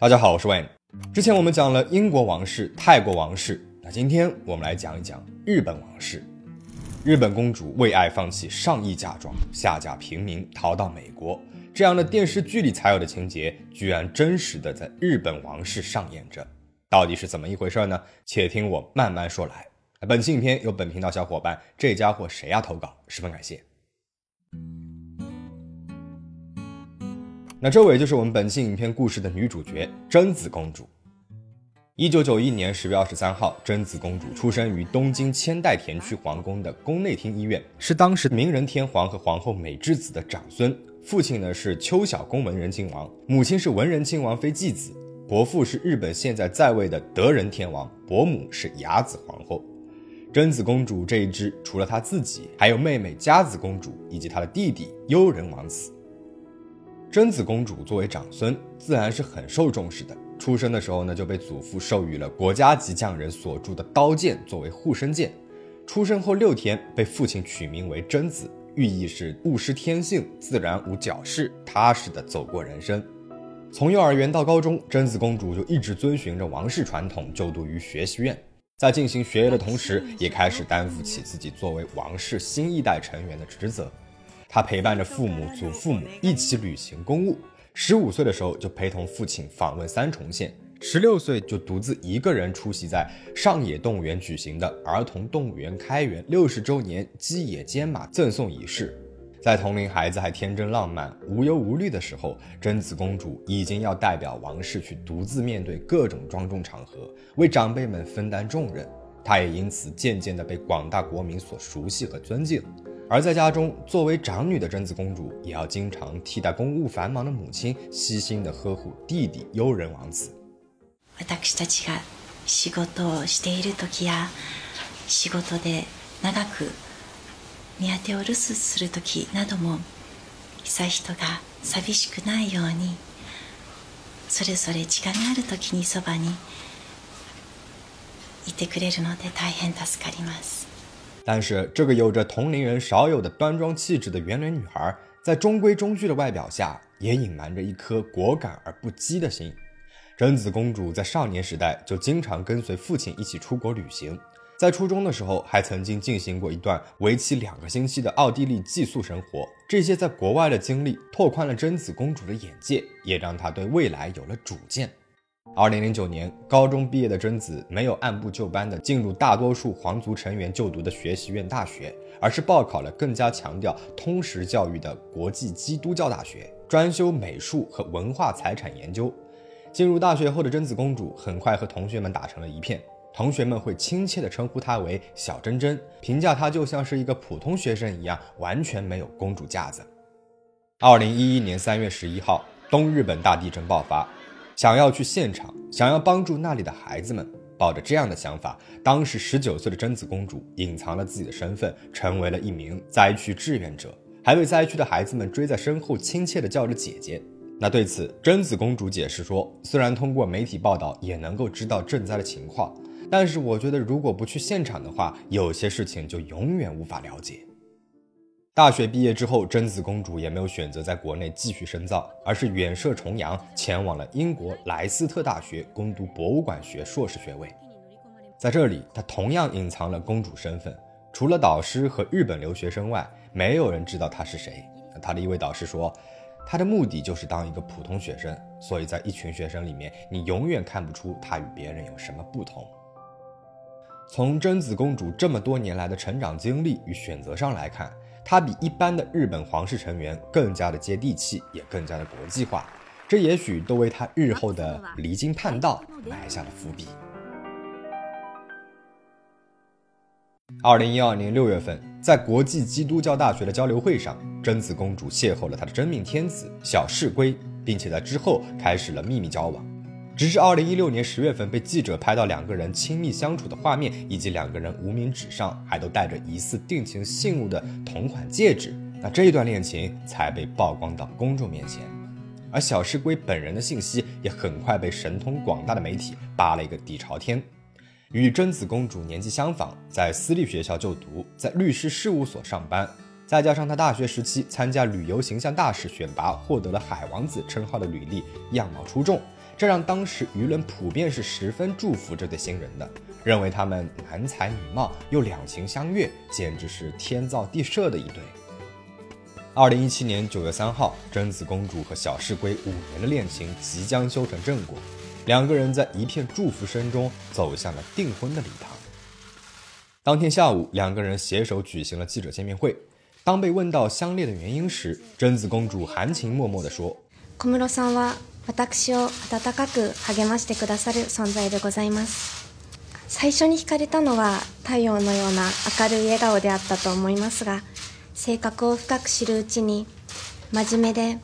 大家好，我是 Wayne。之前我们讲了英国王室、泰国王室，那今天我们来讲一讲日本王室。日本公主为爱放弃上亿嫁妆，下嫁平民，逃到美国，这样的电视剧里才有的情节，居然真实的在日本王室上演着，到底是怎么一回事呢？且听我慢慢说来。本期影片由本频道小伙伴这家伙谁呀投稿，十分感谢。那这位就是我们本期影片故事的女主角贞子公主。一九九一年十月二十三号，贞子公主出生于东京千代田区皇宫的宫内厅医院，是当时明仁天皇和皇后美智子的长孙。父亲呢是秋小宫文仁亲王，母亲是文仁亲王妃纪子，伯父是日本现在在位的德仁天王，伯母是雅子皇后。贞子公主这一支，除了她自己，还有妹妹佳子公主以及她的弟弟悠仁王子。贞子公主作为长孙，自然是很受重视的。出生的时候呢，就被祖父授予了国家级匠人所铸的刀剑作为护身剑。出生后六天，被父亲取名为贞子，寓意是勿失天性，自然无矫饰，踏实的走过人生。从幼儿园到高中，贞子公主就一直遵循着王室传统，就读于学习院。在进行学业的同时，也开始担负起自己作为王室新一代成员的职责。他陪伴着父母、祖父母一起履行公务。十五岁的时候就陪同父亲访问三重县，十六岁就独自一个人出席在上野动物园举行的儿童动物园开园六十周年基野间马赠送仪式。在同龄孩子还天真浪漫、无忧无虑的时候，贞子公主已经要代表王室去独自面对各种庄重场合，为长辈们分担重任。她也因此渐渐地被广大国民所熟悉和尊敬。而在家中，作为长女的贞子公主，也要经常替代公务繁忙的母亲，悉心的呵护弟弟悠仁王子。私たちが仕事をしている時や仕事で長く宮手を留守する時なども悠仁が寂しくないようにそれぞれ時間がある時にそばにいてくれるので大変助かります。 但是，这个有着同龄人少有的端庄气质的圆脸女孩，在中规中矩的外表下，也隐瞒着一颗果敢而不羁的心。贞子公主在少年时代就经常跟随父亲一起出国旅行，在初中的时候还曾经进行过一段为期两个星期的奥地利寄宿生活。这些在国外的经历，拓宽了贞子公主的眼界，也让她对未来有了主见。二零零九年，高中毕业的贞子没有按部就班地进入大多数皇族成员就读的学习院大学，而是报考了更加强调通识教育的国际基督教大学，专修美术和文化财产研究。进入大学后的贞子公主很快和同学们打成了一片，同学们会亲切地称呼她为“小珍珍”，评价她就像是一个普通学生一样，完全没有公主架子。二零一一年三月十一号，东日本大地震爆发。想要去现场，想要帮助那里的孩子们，抱着这样的想法，当时十九岁的贞子公主隐藏了自己的身份，成为了一名灾区志愿者，还为灾区的孩子们追在身后，亲切地叫着姐姐。那对此，贞子公主解释说，虽然通过媒体报道也能够知道赈灾的情况，但是我觉得如果不去现场的话，有些事情就永远无法了解。大学毕业之后，贞子公主也没有选择在国内继续深造，而是远涉重洋，前往了英国莱斯特大学攻读博物馆学硕士学位。在这里，她同样隐藏了公主身份，除了导师和日本留学生外，没有人知道她是谁。她的一位导师说：“她的目的就是当一个普通学生，所以在一群学生里面，你永远看不出她与别人有什么不同。”从贞子公主这么多年来的成长经历与选择上来看。他比一般的日本皇室成员更加的接地气，也更加的国际化，这也许都为他日后的离经叛道埋下了伏笔。二零一二年六月份，在国际基督教大学的交流会上，贞子公主邂逅了她的真命天子小室圭，并且在之后开始了秘密交往。直至二零一六年十月份被记者拍到两个人亲密相处的画面，以及两个人无名指上还都带着疑似定情信物的同款戒指，那这一段恋情才被曝光到公众面前。而小室圭本人的信息也很快被神通广大的媒体扒了一个底朝天。与贞子公主年纪相仿，在私立学校就读，在律师事务所上班，再加上他大学时期参加旅游形象大使选拔获得了海王子称号的履历，样貌出众。这让当时舆论普遍是十分祝福这对新人的，认为他们男才女貌又两情相悦，简直是天造地设的一对。二零一七年九月三号，贞子公主和小室圭五年的恋情即将修成正果，两个人在一片祝福声中走向了订婚的礼堂。当天下午，两个人携手举行了记者见面会。当被问到相恋的原因时，贞子公主含情脉脉地说：“小室さんは 私を温かく励ましてくださる存在でございます。最初に惹かれたのは太陽のような明るい笑顔であったと思いますが、性格を深く知るうちに真面目で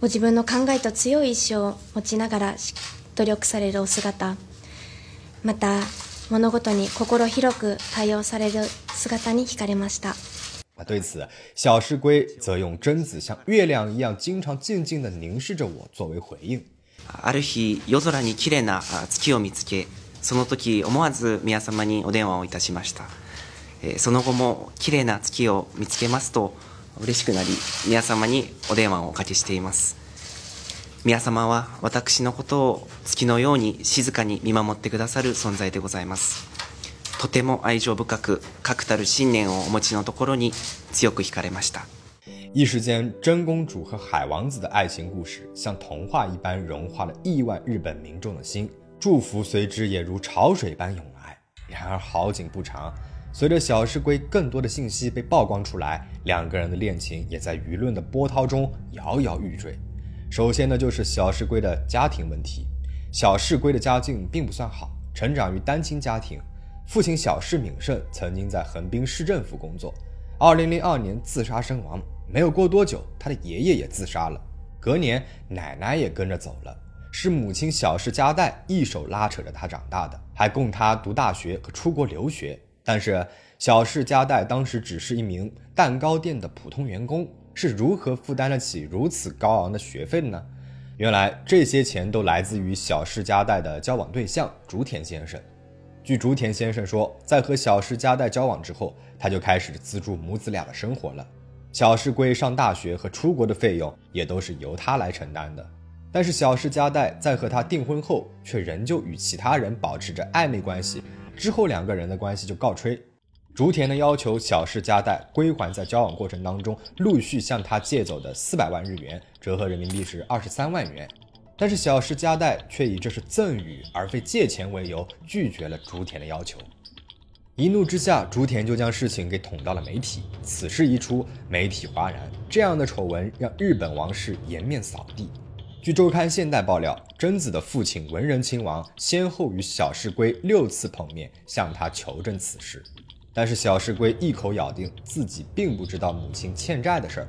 ご自分の考えと強い意志を持ちながら努力されるお姿、また物事に心広く対応される姿に惹かれました。”对此，小石龟则用贞子像月亮一样经常静静地凝视着我作为回应。ある日、夜空に綺麗な月を見つけ、その時思わず宮様にお電話をいたしました。その後も綺麗な月を見つけますと嬉しくなり、宮様にお電話をおかけしています。宮様は私のことを月のように静かに見守ってくださる存在でございます。とても愛情深く確たる信念をお持ちのところに強く惹かれました。一时间，真公主和海王子的爱情故事像童话一般融化了亿万日本民众的心，祝福随之也如潮水般涌来。然而好景不长，随着小石龟更多的信息被曝光出来，两个人的恋情也在舆论的波涛中摇摇欲坠。首先呢，就是小石龟的家庭问题。小石龟的家境并不算好，成长于单亲家庭。 父亲小市敏胜曾经在横滨市政府工作，二零零二年自杀身亡。没有过多久，他的爷爷也自杀了。隔年，奶奶也跟着走了。是母亲小市佳代一手拉扯着他长大的，还供他读大学和出国留学。但是，小市佳代当时只是一名蛋糕店的普通员工，是如何负担得起如此高昂的学费呢？原来，这些钱都来自于小市佳代的交往对象竹田先生。据竹田先生说，在和小室佳代交往之后，他就开始资助母子俩的生活了。小室圭上大学和出国的费用也都是由他来承担的。但是小室佳代在和他订婚后，却仍旧与其他人保持着暧昧关系。之后两个人的关系就告吹。竹田呢要求小室佳代归还在交往过程当中陆续向他借走的四百万日元，折合人民币是二十三万元。但是小石加代却以这是赠与而非借钱为由，拒绝了竹田的要求。一怒之下，竹田就将事情给捅到了媒体。此事一出，媒体哗然。这样的丑闻让日本王室颜面扫地。据周刊现代爆料，贞子的父亲文仁亲王先后与小室圭六次碰面，向他求证此事。但是小室圭一口咬定自己并不知道母亲欠债的事儿。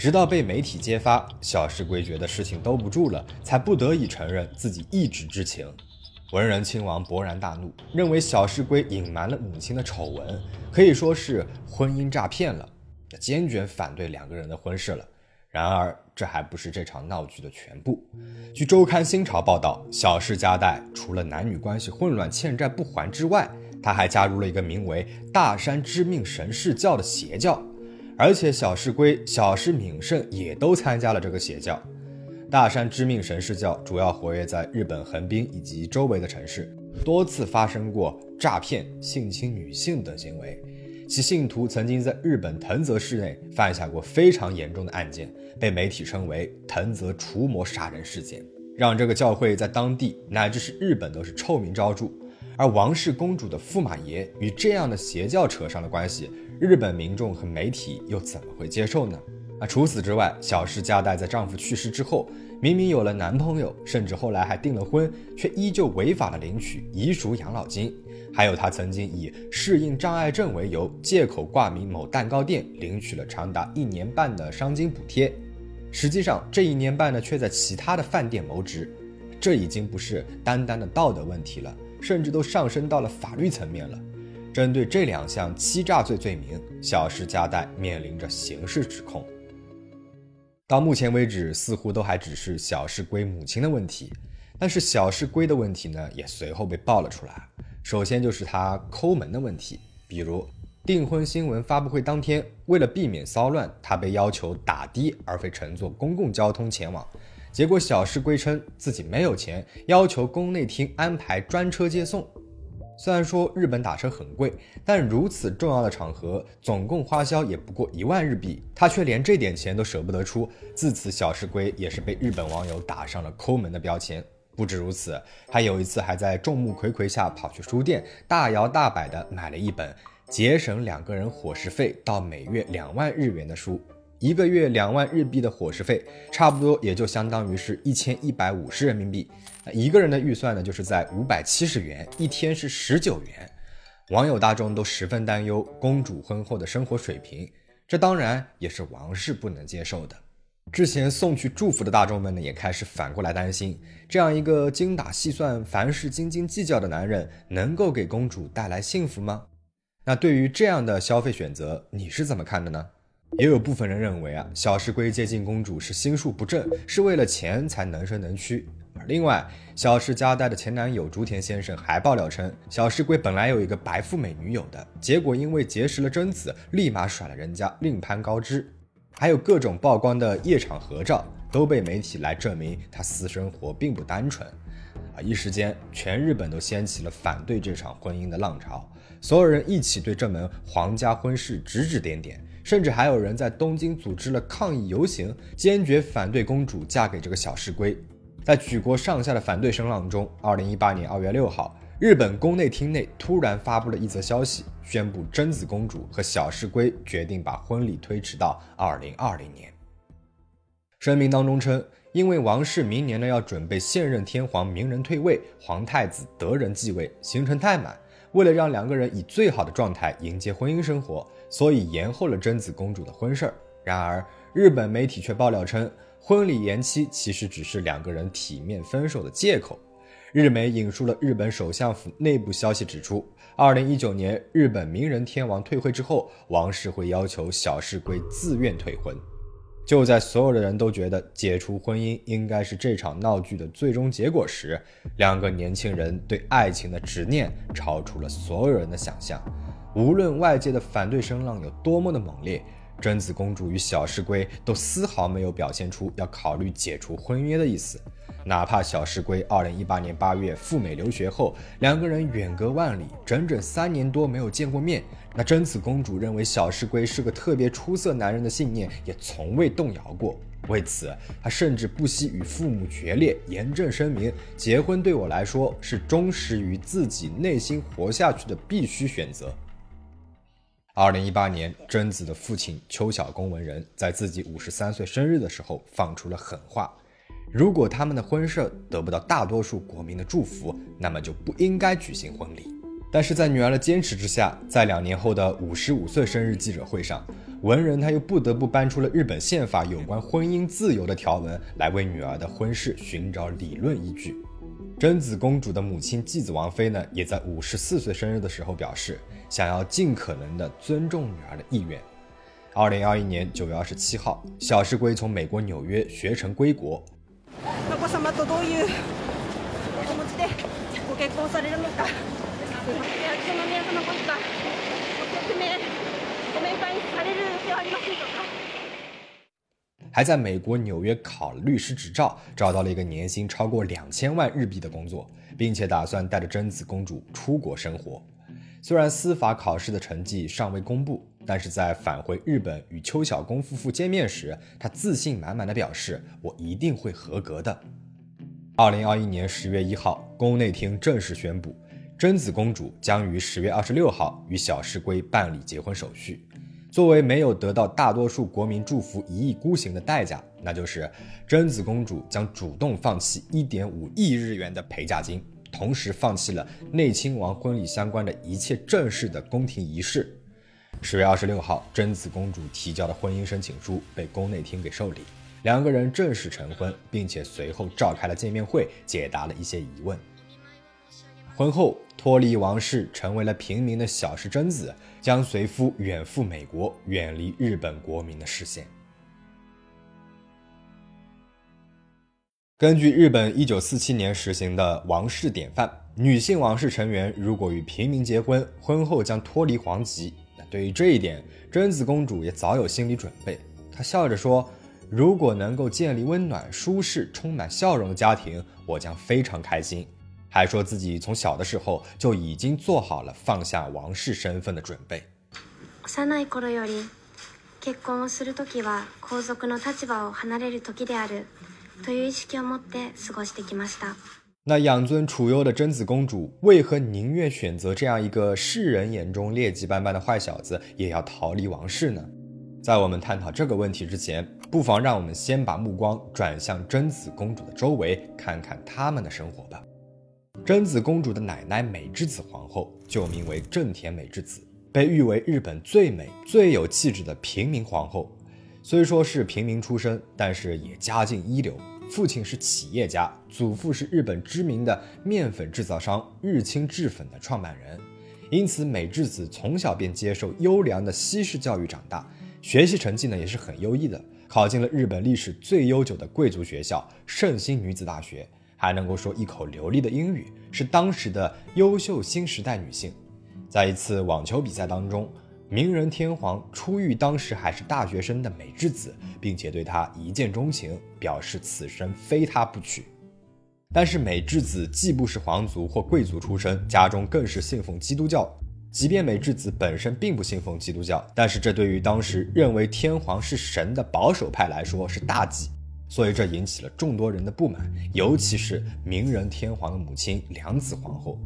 直到被媒体揭发，小石圭觉得事情兜不住了，才不得已承认自己一直知情。文仁亲王勃然大怒，认为小石圭隐瞒了母亲的丑闻，可以说是婚姻诈骗了，坚决反对两个人的婚事了。然而，这还不是这场闹剧的全部。据周刊新潮报道，小室家代除了男女关系混乱、欠债不还之外，他还加入了一个名为“大山知命神事教”的邪教。而且小石龟、小石敏胜也都参加了这个邪教。大山知命神事教主要活跃在日本横滨以及周围的城市，多次发生过诈骗、性侵女性等行为。其信徒曾经在日本藤泽市内犯下过非常严重的案件，被媒体称为“藤泽除魔杀人事件”，让这个教会在当地乃至是日本都是臭名昭著。而王氏公主的驸马爷与这样的邪教扯上了关系。日本民众和媒体又怎么会接受呢？啊，除此之外，小室佳代在丈夫去世之后，明明有了男朋友，甚至后来还订了婚，却依旧违法的领取遗属养老金。还有，她曾经以适应障碍症为由，借口挂名某蛋糕店，领取了长达一年半的伤金补贴。实际上，这一年半呢，却在其他的饭店谋职。这已经不是单单的道德问题了，甚至都上升到了法律层面了。针对这两项欺诈罪罪名，小室佳代面临着刑事指控。到目前为止，似乎都还只是小室圭母亲的问题，但是小室圭的问题呢，也随后被爆了出来。首先就是他抠门的问题，比如订婚新闻发布会当天，为了避免骚乱，他被要求打的而非乘坐公共交通前往。结果小石龟称自己没有钱，要求宫内厅安排专车接送。虽然说日本打车很贵，但如此重要的场合，总共花销也不过一万日币，他却连这点钱都舍不得出。自此，小石龟也是被日本网友打上了抠门的标签。不止如此，他有一次还在众目睽睽下跑去书店，大摇大摆地买了一本节省两个人伙食费到每月两万日元的书。一个月两万日币的伙食费，差不多也就相当于是一千一百五十人民币。一个人的预算呢，就是在五百七十元，一天是十九元。网友大众都十分担忧公主婚后的生活水平，这当然也是王室不能接受的。之前送去祝福的大众们呢，也开始反过来担心，这样一个精打细算、凡事斤斤计较的男人，能够给公主带来幸福吗？那对于这样的消费选择，你是怎么看的呢？也有部分人认为啊，小石龟接近公主是心术不正，是为了钱才能伸能屈。而另外，小石家带的前男友竹田先生还爆料称，小石龟本来有一个白富美女友的，结果因为结识了贞子，立马甩了人家，另攀高枝。还有各种曝光的夜场合照，都被媒体来证明他私生活并不单纯。啊，一时间，全日本都掀起了反对这场婚姻的浪潮，所有人一起对这门皇家婚事指指点点。甚至还有人在东京组织了抗议游行，坚决反对公主嫁给这个小石龟。在举国上下的反对声浪中，二零一八年二月六号，日本宫内厅内突然发布了一则消息，宣布贞子公主和小石龟决定把婚礼推迟到二零二零年。声明当中称，因为王室明年呢要准备现任天皇明仁退位，皇太子德仁继位，行程太满。为了让两个人以最好的状态迎接婚姻生活，所以延后了贞子公主的婚事儿。然而，日本媒体却爆料称，婚礼延期其实只是两个人体面分手的借口。日媒引述了日本首相府内部消息指出，二零一九年日本名人天王退位之后，王室会要求小室圭自愿退婚。就在所有的人都觉得解除婚姻应该是这场闹剧的最终结果时，两个年轻人对爱情的执念超出了所有人的想象。无论外界的反对声浪有多么的猛烈，贞子公主与小石龟都丝毫没有表现出要考虑解除婚约的意思。哪怕小石龟2018年8月赴美留学后，两个人远隔万里，整整三年多没有见过面。那贞子公主认为小石龟是个特别出色男人的信念也从未动摇过。为此，她甚至不惜与父母决裂，严正声明：结婚对我来说是忠实于自己内心活下去的必须选择。二零一八年，贞子的父亲秋小公文人在自己五十三岁生日的时候放出了狠话：如果他们的婚事得不到大多数国民的祝福，那么就不应该举行婚礼。但是在女儿的坚持之下，在两年后的五十五岁生日记者会上，文人他又不得不搬出了日本宪法有关婚姻自由的条文，来为女儿的婚事寻找理论依据。贞子公主的母亲继子王妃呢，也在五十四岁生日的时候表示，想要尽可能的尊重女儿的意愿。二零二一年九月二十七号，小石龟从美国纽约学成归国。还在美国纽约考了律师执照，找到了一个年薪超过两千万日币的工作，并且打算带着贞子公主出国生活。虽然司法考试的成绩尚未公布，但是在返回日本与邱小公夫妇见面时，他自信满满的表示：“我一定会合格的。”二零二一年十月一号，宫内厅正式宣布。贞子公主将于十月二十六号与小石龟办理结婚手续。作为没有得到大多数国民祝福一意孤行的代价，那就是贞子公主将主动放弃一点五亿日元的陪嫁金，同时放弃了内亲王婚礼相关的一切正式的宫廷仪式。十月二十六号，贞子公主提交的婚姻申请书被宫内厅给受理，两个人正式成婚，并且随后召开了见面会，解答了一些疑问。婚后脱离王室，成为了平民的小室贞子，将随夫远赴美国，远离日本国民的视线。根据日本一九四七年实行的王室典范，女性王室成员如果与平民结婚，婚后将脱离皇籍。那对于这一点，贞子公主也早有心理准备。她笑着说：“ 如果能够建立温暖、舒适、充满笑容的家庭，我将非常开心。”还说自己从小的时候就已经做好了放下王室身份的准备。幼い頃より結婚をする時は皇族の立場を離れる時である という意識を持って過ごしてきました。那养尊处优的贞子公主为何宁愿选择这样一个世人眼中劣迹斑斑的坏小子，也要逃离王室呢？在我们探讨这个问题之前，不妨让我们先把目光转向贞子公主的周围，看看他们的生活吧。贞子公主的奶奶美智子皇后就名为正田美智子，被誉为日本最美、最有气质的平民皇后。 虽说是平民出身，但是也家境一流。父亲是企业家，祖父是日本知名的面粉制造商日清制粉的创办人，因此美智子从小便接受优良的西式教育长大，学习成绩呢也是很优异的，考进了日本历史最悠久的贵族学校圣心女子大学，还能够说一口流利的英语，是当时的优秀新时代女性。在一次网球比赛当中。明仁天皇初遇当时还是大学生的美智子，并且对她一见钟情，表示此生非她不娶。但是美智子既不是皇族或贵族出身，家中更是信奉基督教。即便美智子本身并不信奉基督教，但是这对于当时认为天皇是神的保守派来说是大忌，所以这引起了众多人的不满，尤其是明仁天皇的母亲良子皇后。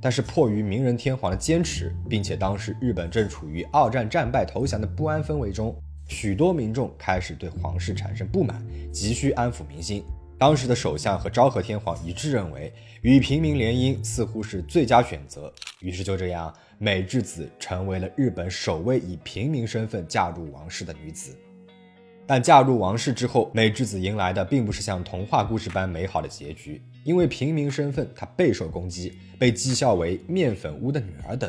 但是迫于明仁天皇的坚持，并且当时日本正处于二战战败投降的不安氛围中，许多民众开始对皇室产生不满，急需安抚民心。当时的首相和昭和天皇一致认为，与平民联姻似乎是最佳选择。于是就这样，美智子成为了日本首位以平民身份嫁入王室的女子。但嫁入王室之后，美智子迎来的并不是像童话故事般美好的结局。因为平民身份，她备受攻击，被讥笑为“面粉屋的女儿”等。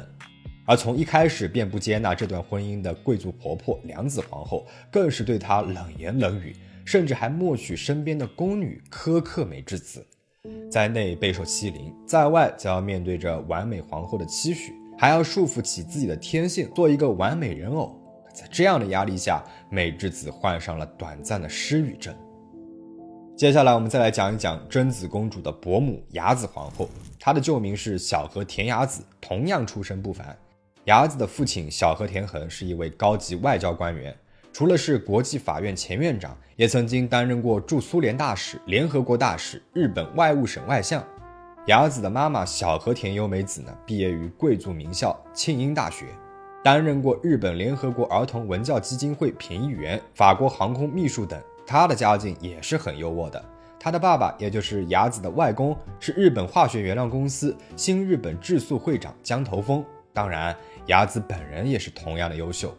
而从一开始便不接纳这段婚姻的贵族婆婆良子皇后，更是对她冷言冷语，甚至还默许身边的宫女苛刻美智子。在内备受欺凌，在外则要面对着完美皇后的期许，还要束缚起自己的天性，做一个完美人偶。在这样的压力下，美智子患上了短暂的失语症。接下来，我们再来讲一讲贞子公主的伯母雅子皇后，她的旧名是小和田雅子，同样出身不凡。雅子的父亲小和田恒是一位高级外交官员，除了是国际法院前院长，也曾经担任过驻苏联大使、联合国大使、日本外务省外相。雅子的妈妈小和田优美子呢，毕业于贵族名校庆应大学。担任过日本联合国儿童文教基金会评议员、法国航空秘书等，他的家境也是很优渥的。他的爸爸，也就是雅子的外公，是日本化学原料公司新日本制塑会长江头丰。当然，雅子本人也是同样的优秀。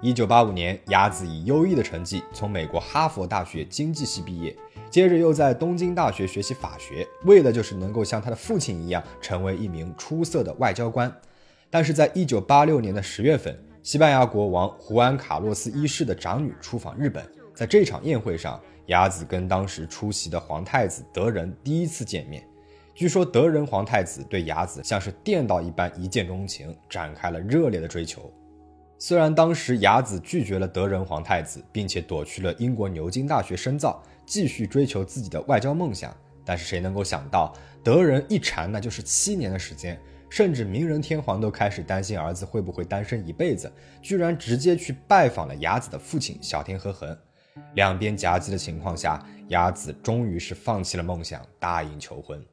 一九八五年，雅子以优异的成绩从美国哈佛大学经济系毕业，接着又在东京大学学习法学，为的就是能够像他的父亲一样，成为一名出色的外交官。但是在一九八六年的十月份，西班牙国王胡安·卡洛斯一世的长女出访日本，在这场宴会上，雅子跟当时出席的皇太子德仁第一次见面。据说德仁皇太子对雅子像是电到一般一见钟情，展开了热烈的追求。虽然当时雅子拒绝了德仁皇太子，并且躲去了英国牛津大学深造，继续追求自己的外交梦想，但是谁能够想到，德仁一缠那就是七年的时间。甚至明仁天皇都开始担心儿子会不会单身一辈子，居然直接去拜访了雅子的父亲小田和恒。两边夹击的情况下，雅子终于是放弃了梦想，答应求婚。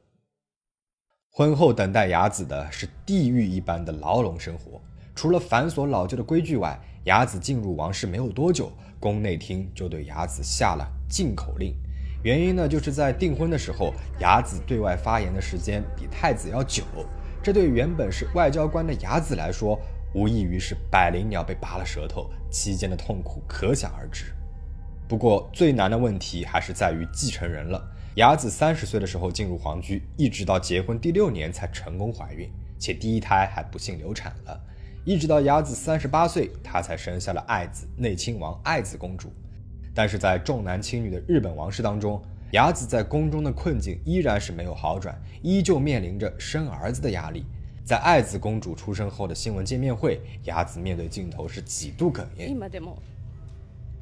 婚后等待雅子的是地狱一般的牢笼生活。除了繁琐老旧的规矩外，雅子进入王室没有多久，宫内厅就对雅子下了禁口令。原因呢，就是在订婚的时候，雅子对外发言的时间比太子要久。这对原本是外交官的雅子来说，无异于是百灵鸟被拔了舌头，期间的痛苦可想而知。不过最难的问题还是在于继承人了。雅子三十岁的时候进入皇居，一直到结婚第六年才成功怀孕，且第一胎还不幸流产了。一直到雅子三十八岁，她才生下了爱子内亲王爱子公主。但是在重男轻女的日本王室当中，雅子在宫中的困境依然是没有好转，依旧面临着生儿子的压力。在爱子公主出生后的新闻见面会，雅子面对镜头是几度哽咽。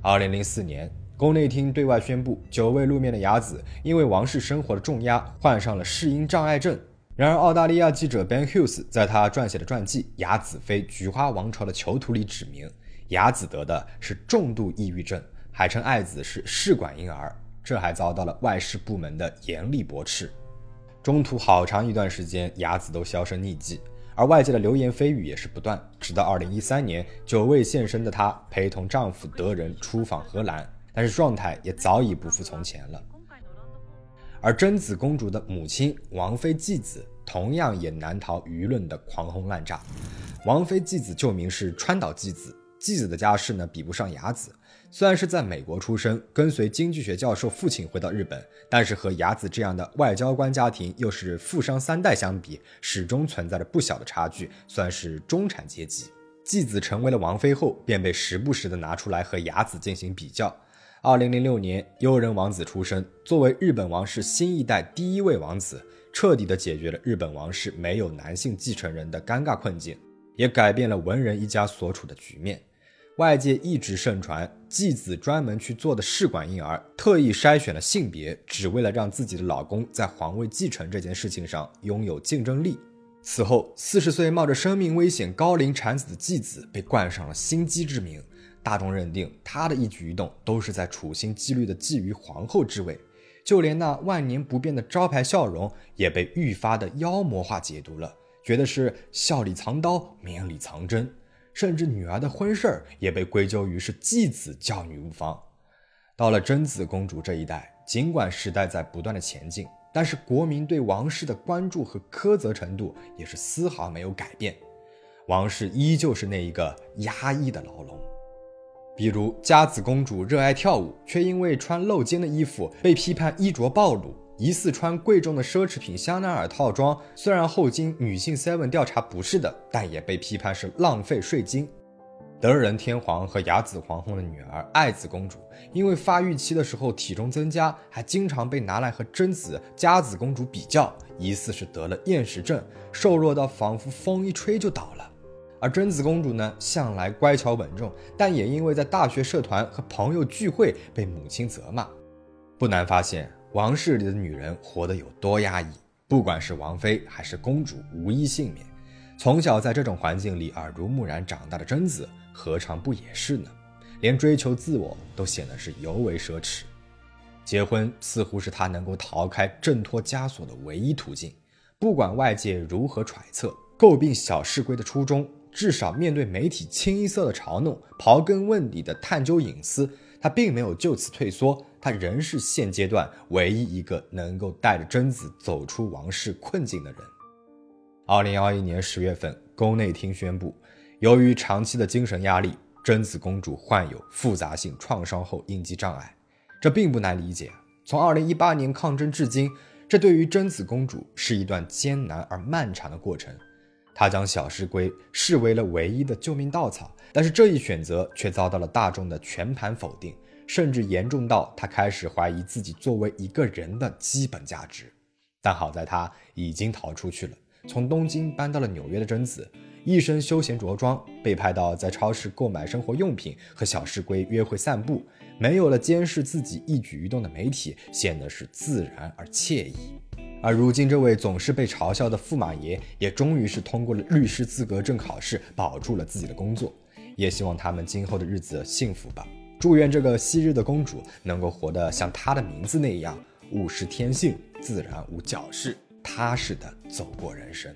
二零零四年，宫内厅对外宣布，久未露面的雅子因为王室生活的重压，患上了适应障碍症。然而，澳大利亚记者 Ben Hughes 在他撰写的传记《雅子妃菊花王朝的囚徒》里指明，雅子得的是重度抑郁症，还称爱子是试管婴儿，这还遭到了外事部门的严厉驳斥。中途好长一段时间，雅子都销声匿迹，而外界的流言蜚语也是不断。直到2013年，久未现身的她陪同丈夫德仁出访荷兰，但是状态也早已不复从前了。而贞子公主的母亲王妃纪子同样也难逃舆论的狂轰滥炸。王妃纪子旧名是川岛纪子，纪子的家世呢比不上雅子。虽然是在美国出生，跟随经济学教授父亲回到日本，但是和雅子这样的外交官家庭又是富商三代相比，始终存在着不小的差距，算是中产阶级。纪子成为了王妃后，便被时不时的拿出来和雅子进行比较。二零零六年，悠仁王子出生，作为日本王室新一代第一位王子，彻底的解决了日本王室没有男性继承人的尴尬困境，也改变了文人一家所处的局面。外界一直盛传继子专门去做的试管婴儿，特意筛选了性别，只为了让自己的老公在皇位继承这件事情上拥有竞争力。此后，四十岁冒着生命危险高龄产子的继子被冠上了心机之名。大众认定他的一举一动都是在处心积虑的觊觎皇后之位，就连那万年不变的招牌笑容也被愈发的妖魔化解读了，觉得是笑里藏刀，面里藏针，甚至女儿的婚事儿也被归咎于是继子教女无方。到了贞子公主这一代，尽管时代在不断的前进，但是国民对王室的关注和苛责程度也是丝毫没有改变，王室依旧是那一个压抑的牢笼。比如佳子公主热爱跳舞，却因为穿露肩的衣服被批判衣着暴露；疑似穿贵重的奢侈品香奈儿套装，虽然后经女性 Seven 调查不是的，但也被批判是浪费税金。德仁天皇和雅子皇后的女儿爱子公主，因为发育期的时候体重增加，还经常被拿来和贞子、佳子公主比较，疑似是得了厌食症，瘦弱到仿佛风一吹就倒了。而贞子公主呢，向来乖巧稳重，但也因为在大学社团和朋友聚会被母亲责骂。不难发现，王室里的女人活得有多压抑。不管是王妃还是公主，无一幸免。从小在这种环境里耳濡目染长大的贞子，何尝不也是呢？连追求自我都显得是尤为奢侈。结婚似乎是她能够逃开挣脱枷锁的唯一途径。不管外界如何揣测、诟病小世规的初衷。至少面对媒体清一色的嘲弄、刨根问底的探究隐私，他并没有就此退缩，他仍是现阶段唯一一个能够带着贞子走出王室困境的人。二零二一年十月份，宫内厅宣布，由于长期的精神压力，贞子公主患有复杂性创伤后应激障碍。这并不难理解，从二零一八年抗争至今，这对于贞子公主是一段艰难而漫长的过程。他将小石龟视为了唯一的救命稻草，但是这一选择却遭到了大众的全盘否定，甚至严重到他开始怀疑自己作为一个人的基本价值。但好在他已经逃出去了，从东京搬到了纽约的贞子，一身休闲着装，被拍到在超市购买生活用品，和小石龟约会散步，没有了监视自己一举一动的媒体，显得是自然而惬意。而如今，这位总是被嘲笑的驸马爷，也终于是通过了律师资格证考试，保住了自己的工作。也希望他们今后的日子幸福吧。祝愿这个昔日的公主能够活得像她的名字那样，物是天性，自然无矫饰，踏实的走过人生。